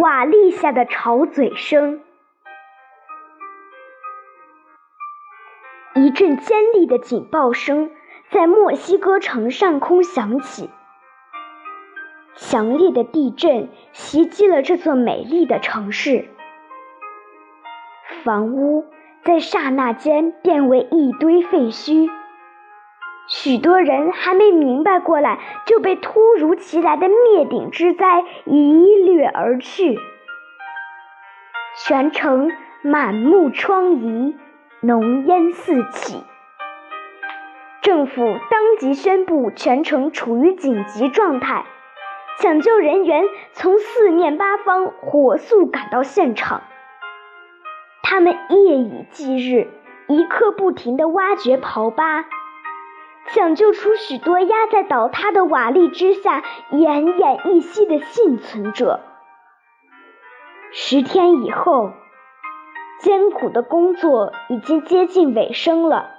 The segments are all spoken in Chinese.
瓦砾下的吵嘴声，一阵尖利的警报声在墨西哥城上空响起。强烈的地震袭击了这座美丽的城市，房屋在刹那间变为一堆废墟。许多人还没明白过来，就被突如其来的灭顶之灾一掠而去。全城满目疮痍，浓烟四起。政府当即宣布全城处于紧急状态，抢救人员从四面八方火速赶到现场。他们夜以继日，一刻不停地挖掘刨疤。抢救出许多压在倒塌的瓦砾之下奄奄一息的幸存者。十天以后，艰苦的工作已经接近尾声了。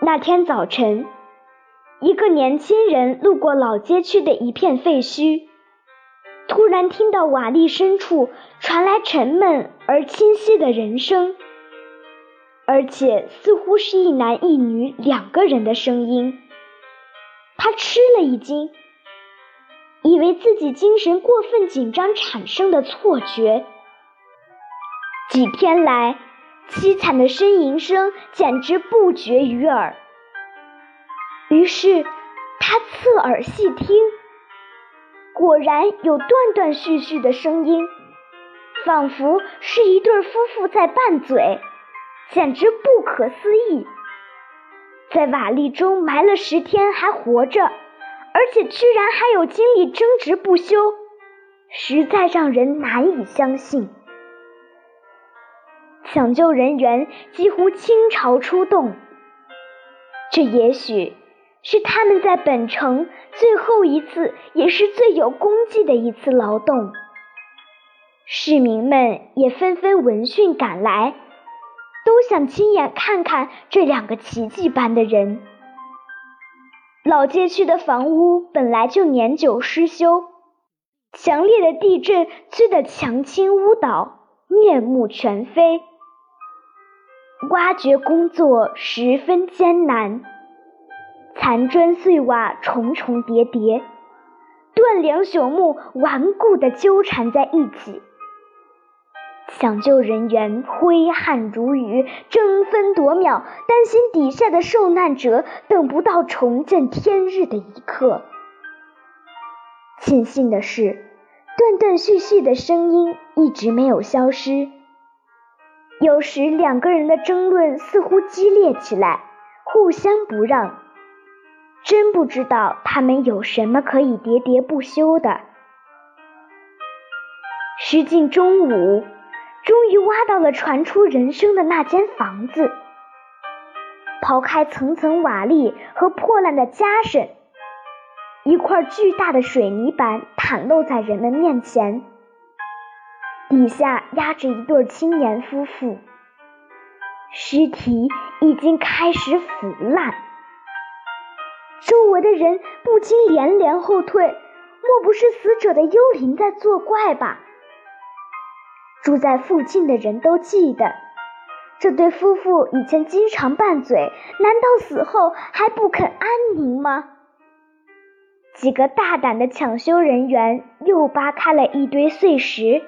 那天早晨，一个年轻人路过老街区的一片废墟，突然听到瓦砾深处传来沉闷而清晰的人声。而且似乎是一男一女两个人的声音，他吃了一惊，以为自己精神过分紧张产生的错觉。几天来，凄惨的呻吟声简直不绝于耳。于是他侧耳细听，果然有断断续续的声音，仿佛是一对夫妇在拌嘴。简直不可思议，在瓦砾中埋了十天还活着，而且居然还有精力争执不休，实在让人难以相信。抢救人员几乎倾巢出动，这也许是他们在本城最后一次，也是最有功绩的一次劳动。市民们也纷纷闻讯赶来。都想亲眼看看这两个奇迹般的人。老街区的房屋本来就年久失修，强烈的地震催得墙倾屋倒，面目全非。挖掘工作十分艰难，残砖碎瓦重重叠叠，断梁朽木顽固地纠缠在一起。抢救人员挥汗如雨，争分夺秒，担心底下的受难者等不到重见天日的一刻。庆幸的是，断断续续的声音一直没有消失。有时两个人的争论似乎激烈起来，互相不让，真不知道他们有什么可以喋喋不休的。时近中午。终于挖到了传出人声的那间房子。刨开层层瓦砾和破烂的家什，一块巨大的水泥板袒露在人们面前。底下压着一对青年夫妇，尸体已经开始腐烂。周围的人不禁连连后退，莫不是死者的幽灵在作怪吧？住在附近的人都记得，这对夫妇以前经常拌嘴，难道死后还不肯安宁吗？几个大胆的抢修人员又扒开了一堆碎石。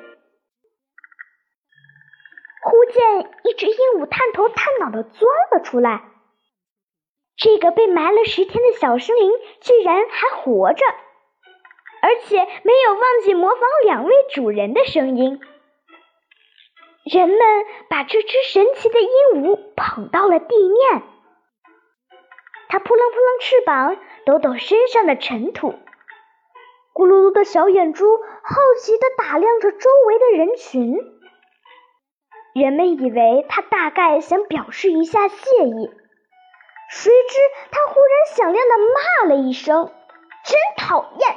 忽见一只鹦鹉探头探脑的钻了出来，这个被埋了十天的小生灵居然还活着，而且没有忘记模仿两位主人的声音。人们把这只神奇的鹦鹉捧到了地面，它扑棱扑棱翅膀，抖抖身上的尘土，咕噜噜的小眼珠好奇地打量着周围的人群。人们以为他大概想表示一下谢意，谁知他忽然响亮的骂了一声：“真讨厌！”